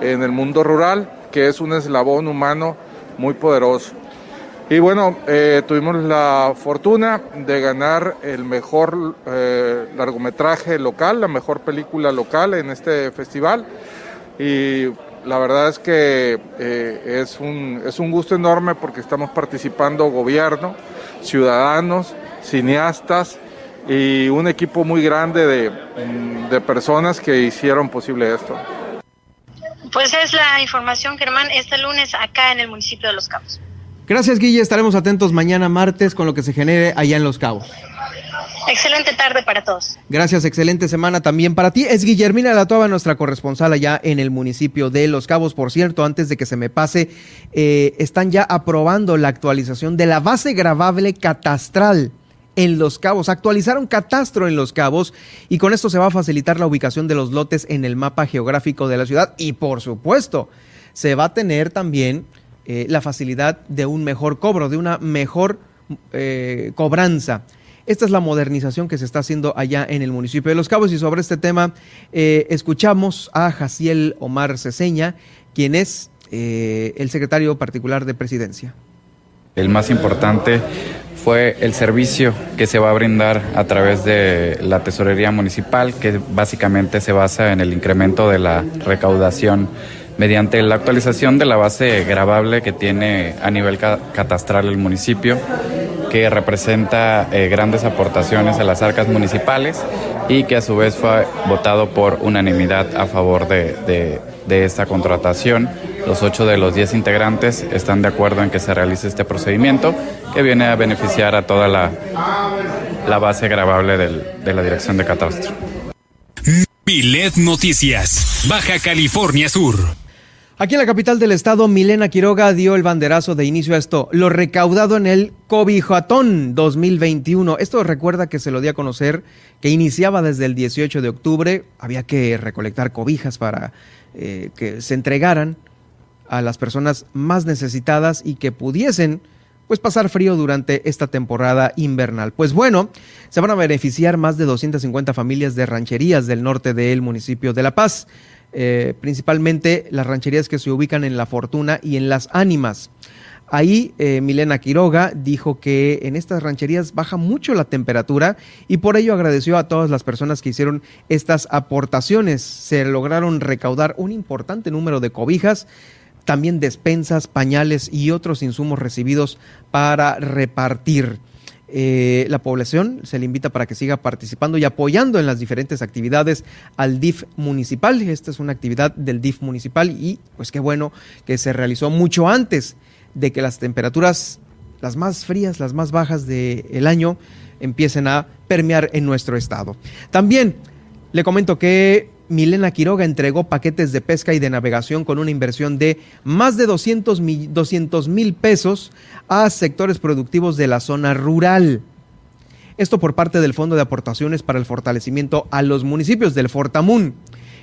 en el mundo rural, que es un eslabón humano muy poderoso. Y bueno, eh, tuvimos la fortuna de ganar el mejor eh, largometraje local, la mejor película local en este festival. Y la verdad es que es, un, es un gusto enorme porque estamos participando gobierno, ciudadanos, cineastas y un equipo muy grande de, personas que hicieron posible esto. Pues es la información, Germán, este lunes acá en el municipio de Los Cabos. Gracias, Guille. Estaremos atentos mañana martes con lo que se genere allá en Los Cabos. Excelente tarde para todos. Gracias, excelente semana también para ti. Es Guillermina Latoba, nuestra corresponsal allá en el municipio de Los Cabos. Por cierto, antes de que se me pase, eh, están ya aprobando la actualización de la base grabable catastral en Los Cabos. Actualizaron catastro en Los Cabos y con esto se va a facilitar la ubicación de los lotes en el mapa geográfico de la ciudad y por supuesto se va a tener también eh, la facilidad de un mejor cobro, de una mejor eh, cobranza. Esta es la modernización que se está haciendo allá en el municipio de Los Cabos y sobre este tema eh, escuchamos a Jaciel Omar Ceseña, quien es el secretario particular de presidencia. El más importante fue el servicio que se va a brindar a través de la tesorería municipal, que básicamente se basa en el incremento de la recaudación mediante la actualización de la base grabable que tiene a nivel catastral el municipio, que representa eh, grandes aportaciones a las arcas municipales y que a su vez fue votado por unanimidad a favor de, de esta contratación. Los ocho de los diez integrantes están de acuerdo en que se realice este procedimiento que viene a beneficiar a toda la, la base grabable del, de la Dirección de Catastro. Milet Noticias, Baja California Sur. Aquí en la capital del estado, Milena Quiroga dio el banderazo de inicio a esto, lo recaudado en el Cobijatón 2021. Esto recuerda que se lo dio a conocer que iniciaba desde el 18 de octubre. Había que recolectar cobijas para eh, que se entregaran a las personas más necesitadas y que pudiesen pues pasar frío durante esta temporada invernal. Pues bueno, se van a beneficiar más de 250 familias de rancherías del norte del municipio de La Paz, eh, principalmente las rancherías que se ubican en La Fortuna y en Las Ánimas. Ahí eh, Milena Quiroga dijo que en estas rancherías baja mucho la temperatura y por ello agradeció a todas las personas que hicieron estas aportaciones. Se lograron recaudar un importante número de cobijas, también despensas, pañales y otros insumos recibidos para repartir. Eh, la población se le invita para que siga participando y apoyando en las diferentes actividades al DIF municipal. Esta es una actividad del DIF municipal y pues qué bueno que se realizó mucho antes de que las temperaturas, las más frías, las más bajas del año, empiecen a permear en nuestro estado. También le comento que Milena Quiroga entregó paquetes de pesca y de navegación con una inversión de más de 200 mil pesos a sectores productivos de la zona rural. Esto por parte del Fondo de Aportaciones para el Fortalecimiento a los Municipios del Fortamun.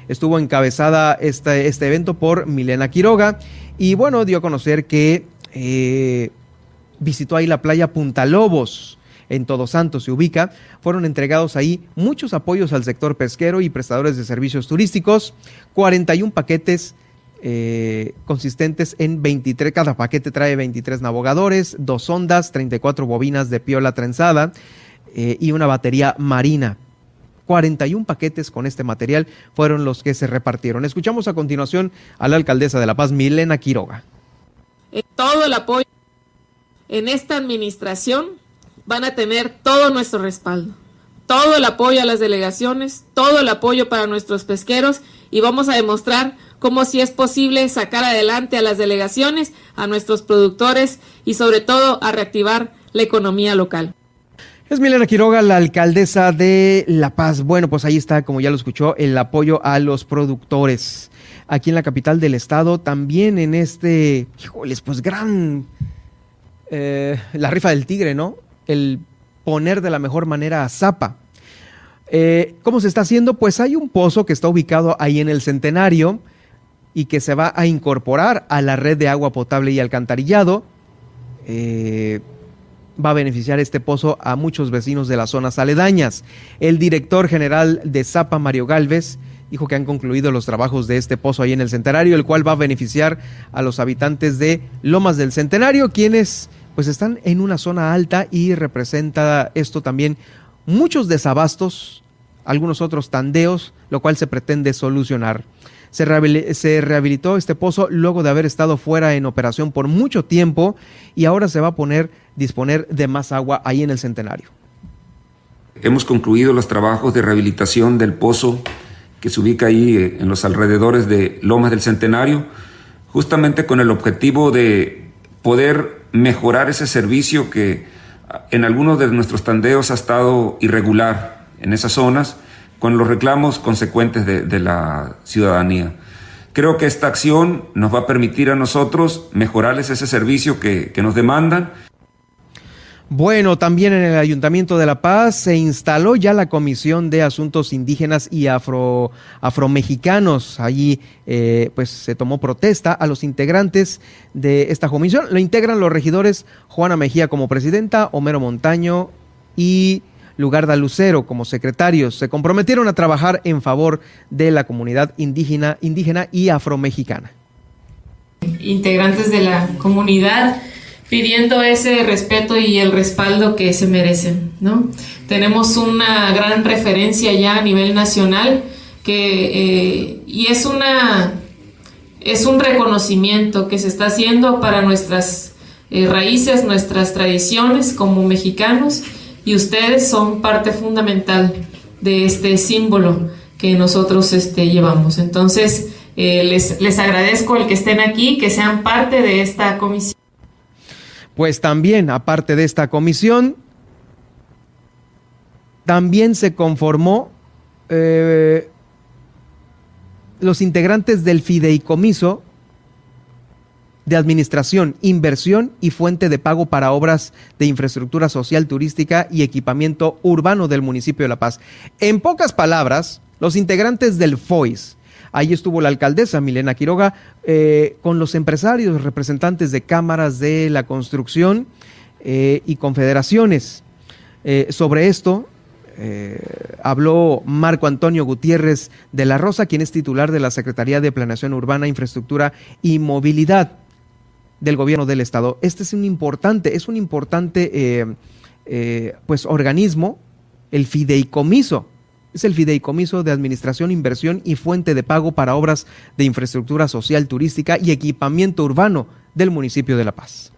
Estuvo encabezada este, este evento por Milena Quiroga y bueno, dio a conocer que eh, visitó ahí la playa Punta Lobos en Todos Santos se ubica, fueron entregados ahí muchos apoyos al sector pesquero y prestadores de servicios turísticos, 41 paquetes eh, consistentes en 23, cada paquete trae 23 navegadores, dos ondas, 34 bobinas de piola trenzada eh, y una batería marina. 41 paquetes con este material fueron los que se repartieron. Escuchamos a continuación a la alcaldesa de La Paz, Milena Quiroga. Todo el apoyo en esta administración van a tener todo nuestro respaldo, todo el apoyo a las delegaciones, todo el apoyo para nuestros pesqueros y vamos a demostrar cómo si es posible sacar adelante a las delegaciones, a nuestros productores y sobre todo a reactivar la economía local. Es Milena Quiroga, la alcaldesa de La Paz. Bueno, pues ahí está, como ya lo escuchó, el apoyo a los productores. Aquí en la capital del estado, también en este, híjoles, pues gran, eh, la rifa del tigre, ¿no? El poner de la mejor manera a Zapa. Eh, ¿Cómo se está haciendo? Pues hay un pozo que está ubicado ahí en el centenario y que se va a incorporar a la red de agua potable y alcantarillado. Eh, va a beneficiar este pozo a muchos vecinos de las zonas aledañas. El director general de Zapa, Mario Galvez, dijo que han concluido los trabajos de este pozo ahí en el centenario, el cual va a beneficiar a los habitantes de Lomas del Centenario, quienes pues están en una zona alta y representa esto también muchos desabastos, algunos otros tandeos, lo cual se pretende solucionar. Se, rehabilitó este pozo luego de haber estado fuera en operación por mucho tiempo y ahora se va a poner, disponer de más agua ahí en el centenario. Hemos concluido los trabajos de rehabilitación del pozo que se ubica ahí eh, en los alrededores de Lomas del Centenario, justamente con el objetivo de poder mejorar ese servicio que en algunos de nuestros tandeos ha estado irregular en esas zonas con los reclamos consecuentes de, la ciudadanía. Creo que esta acción nos va a permitir a nosotros mejorarles ese servicio que, que nos demandan bueno, también en el Ayuntamiento de La Paz se instaló ya la Comisión de Asuntos Indígenas y Afro, Afromexicanos. Allí eh, pues se tomó protesta a los integrantes de esta comisión. Lo integran los regidores Juana Mejía como presidenta, Homero Montaño y Lugarda Lucero como secretarios. Se comprometieron a trabajar en favor de la comunidad indígena, indígena y afromexicana. Integrantes de la comunidad pidiendo ese respeto y el respaldo que se merecen, ¿no? Tenemos una gran referencia ya a nivel nacional que, eh, y es una es un reconocimiento que se está haciendo para nuestras eh, raíces, nuestras tradiciones como mexicanos y ustedes son parte fundamental de este símbolo que nosotros este, llevamos. Entonces, eh, les, les agradezco el que estén aquí, que sean parte de esta comisión. Pues también, aparte de esta comisión, también se conformó eh, los integrantes del fideicomiso de administración, inversión y fuente de pago para obras de infraestructura social, turística y equipamiento urbano del municipio de La Paz. En pocas palabras, los integrantes del FOIS, Ahí estuvo la alcaldesa Milena Quiroga eh, con los empresarios, representantes de cámaras de la construcción eh, y confederaciones. Eh, sobre esto habló Marco Antonio Gutiérrez de la Rosa, quien es titular de la Secretaría de Planeación Urbana, Infraestructura y Movilidad del Gobierno del Estado. Este es un importante, es un importante pues organismo, el fideicomiso es el Fideicomiso de Administración, Inversión y Fuente de Pago para Obras de Infraestructura Social, Turística y Equipamiento Urbano del municipio de La Paz.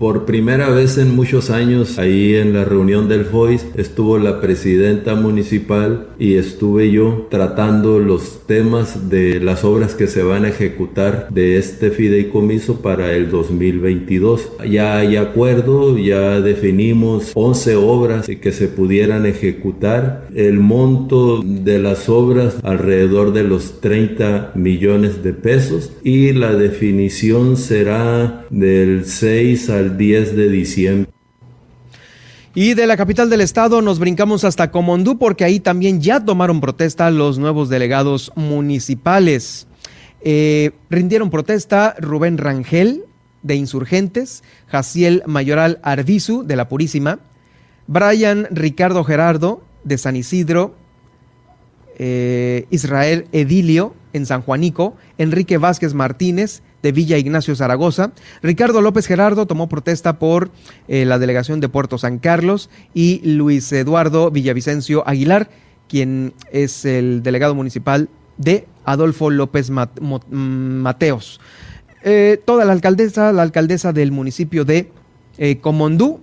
Por primera vez en muchos años, ahí en la reunión del FOIS, estuvo la presidenta municipal y estuve yo tratando los temas de las obras que se van a ejecutar de este fideicomiso para el 2022. Ya hay acuerdo, ya definimos 11 obras que se pudieran ejecutar. El monto de las obras alrededor de los 30 millones de pesos y la definición será del 6 al 10 de diciembre. Y de la capital del estado nos brincamos hasta Comondú porque ahí también ya tomaron protesta los nuevos delegados municipales. Eh, rindieron protesta Rubén Rangel de Insurgentes, Jaciel Mayoral Arbizu de La Purísima, Brian Ricardo Gerardo de San Isidro, eh, Israel Edilio en San Juanico, Enrique Vázquez Martínez de Villa Ignacio Zaragoza. Ricardo López Gerardo tomó protesta por eh, la delegación de Puerto San Carlos y Luis Eduardo Villavicencio Aguilar, quien es el delegado municipal de Adolfo López mm, Mateos. Eh, toda la alcaldesa, la alcaldesa del municipio de eh, Comondú,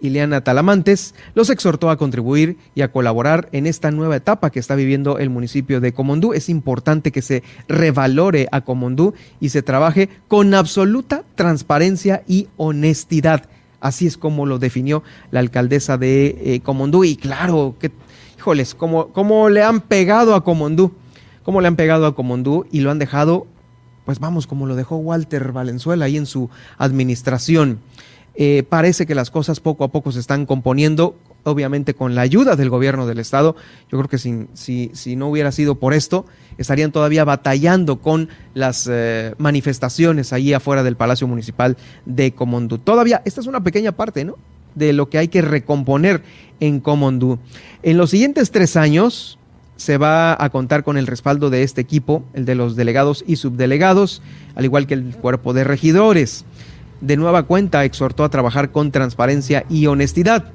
Ileana Talamantes, los exhortó a contribuir y a colaborar en esta nueva etapa que está viviendo el municipio de Comondú. Es importante que se revalore a Comondú y se trabaje con absoluta transparencia y honestidad. Así es como lo definió la alcaldesa de eh, Comondú. Y claro, que, híjoles, cómo, le han pegado a Comondú, cómo le han pegado a Comondú y lo han dejado, pues vamos, como lo dejó Walter Valenzuela ahí en su administración. Eh, parece que las cosas poco a poco se están componiendo, obviamente con la ayuda del gobierno del estado. Yo creo que si, si, no hubiera sido por esto, estarían todavía batallando con las eh, manifestaciones ahí afuera del Palacio Municipal de Comondú. Todavía, esta es una pequeña parte, ¿no? De lo que hay que recomponer en Comondú. En los siguientes tres años se va a contar con el respaldo de este equipo, el de los delegados y subdelegados, al igual que el cuerpo de regidores de nueva cuenta exhortó a trabajar con transparencia y honestidad,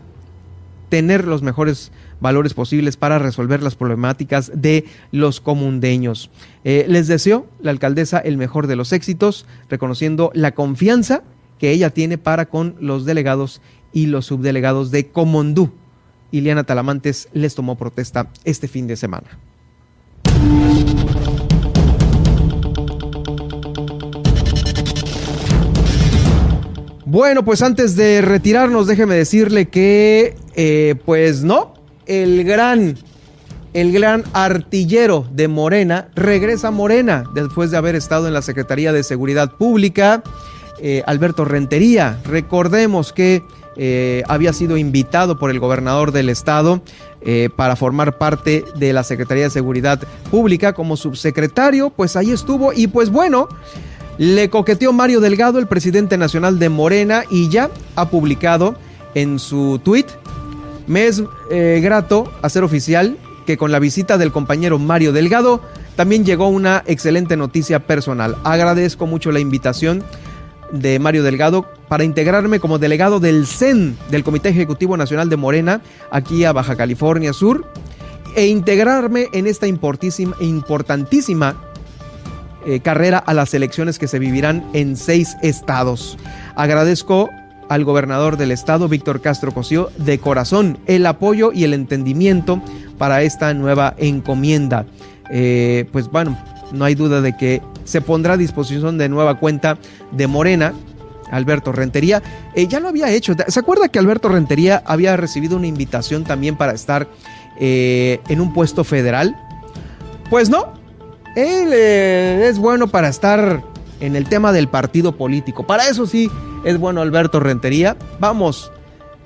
tener los mejores valores posibles para resolver las problemáticas de los comundeños. Eh, les deseo la alcaldesa el mejor de los éxitos, reconociendo la confianza que ella tiene para con los delegados y los subdelegados de Comondú. Iliana Talamantes les tomó protesta este fin de semana. Bueno, pues antes de retirarnos, déjeme decirle que, eh, pues no, el gran, el gran artillero de Morena regresa a Morena después de haber estado en la Secretaría de Seguridad Pública, eh, Alberto Rentería. Recordemos que eh, había sido invitado por el gobernador del estado para formar parte de la Secretaría de Seguridad Pública como subsecretario, pues ahí estuvo y pues bueno. Le coqueteó Mario Delgado, el presidente nacional de Morena, y ya ha publicado en su tweet, me es eh, grato hacer oficial que con la visita del compañero Mario Delgado también llegó una excelente noticia personal. Agradezco mucho la invitación de Mario Delgado para integrarme como delegado del CEN, del Comité Ejecutivo Nacional de Morena, aquí a Baja California Sur, e integrarme en esta importantísima eh, carrera a las elecciones que se vivirán en seis estados. Agradezco al gobernador del estado, Víctor Castro Cosío, de corazón el apoyo y el entendimiento para esta nueva encomienda. Eh, pues bueno, no hay duda de que se pondrá a disposición de nueva cuenta de Morena. Alberto Rentería, eh, ya lo había hecho. ¿Se acuerda que Alberto Rentería había recibido una invitación también para estar en un puesto federal? Pues no, él eh, es bueno para estar en el tema del partido político. Para eso sí es bueno Alberto Rentería. Vamos,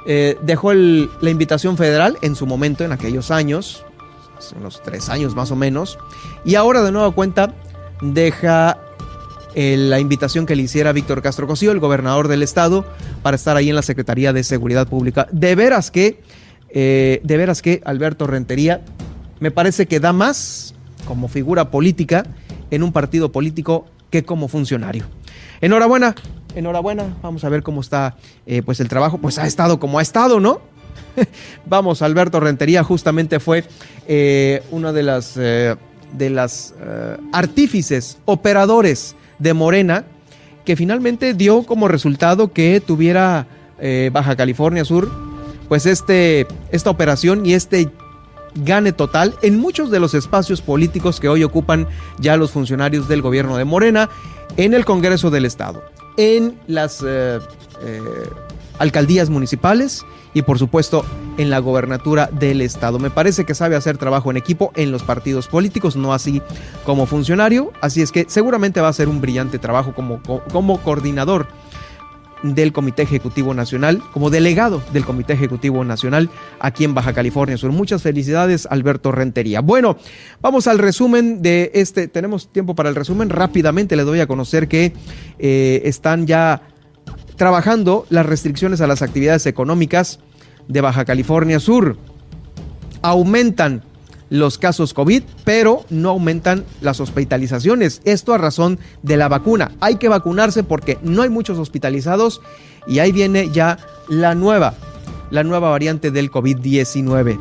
eh, dejó la invitación federal en su momento, en aquellos años, hace unos tres años más o menos, y ahora de nueva cuenta deja eh, la invitación que le hiciera Víctor Castro Cosío, el gobernador del estado, para estar ahí en la Secretaría de Seguridad Pública. De veras que, de veras que Alberto Rentería me parece que da más como figura política en un partido político que como funcionario. Enhorabuena, enhorabuena. Vamos a ver cómo está eh, pues el trabajo. Pues ha estado como ha estado, ¿no? Vamos, Alberto Rentería justamente fue eh, uno de las, eh, de las artífices, operadores de Morena que finalmente dio como resultado que tuviera eh, Baja California Sur, pues este, esta operación y este gane total en muchos de los espacios políticos que hoy ocupan ya los funcionarios del gobierno de Morena en el Congreso del Estado, en las eh, eh, alcaldías municipales y por supuesto en la gobernatura del estado. Me parece que sabe hacer trabajo en equipo en los partidos políticos, no así como funcionario, así es que seguramente va a ser un brillante trabajo como, como coordinador del Comité Ejecutivo Nacional, como delegado del Comité Ejecutivo Nacional aquí en Baja California Sur. Muchas felicidades, Alberto Rentería. Bueno, vamos al resumen de este. Tenemos tiempo para el resumen. Rápidamente le doy a conocer que eh, están ya trabajando las restricciones a las actividades económicas de Baja California Sur. Aumentan los casos COVID, pero no aumentan las hospitalizaciones. Esto a razón de la vacuna. Hay que vacunarse porque no hay muchos hospitalizados y ahí viene ya la nueva, la nueva variante del COVID-19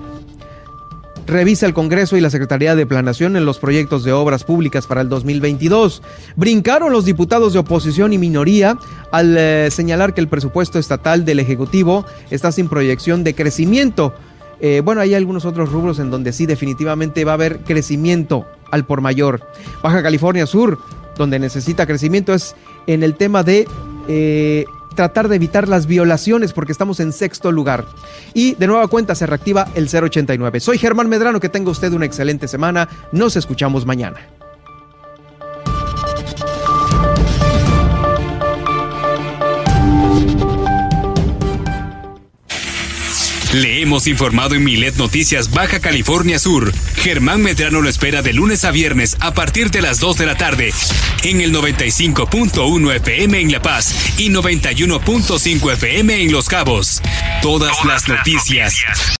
revisa el Congreso y la Secretaría de Planación en los proyectos de obras públicas para el 2022. Brincaron los diputados de oposición y minoría al eh, señalar que el presupuesto estatal del Ejecutivo está sin proyección de crecimiento. Eh, bueno, hay algunos otros rubros en donde sí definitivamente va a haber crecimiento al por mayor. Baja California Sur, donde necesita crecimiento, es en el tema de eh, tratar de evitar las violaciones porque estamos en sexto lugar. Y de nueva cuenta se reactiva el 089. Soy Germán Medrano, que tenga usted una excelente semana. Nos escuchamos mañana. Le hemos informado en Milet Noticias Baja California Sur. Germán Medrano lo espera de lunes a viernes a partir de las 2 de la tarde en el 95.1 FM en La Paz y 91.5 FM en Los Cabos. Todas, las noticias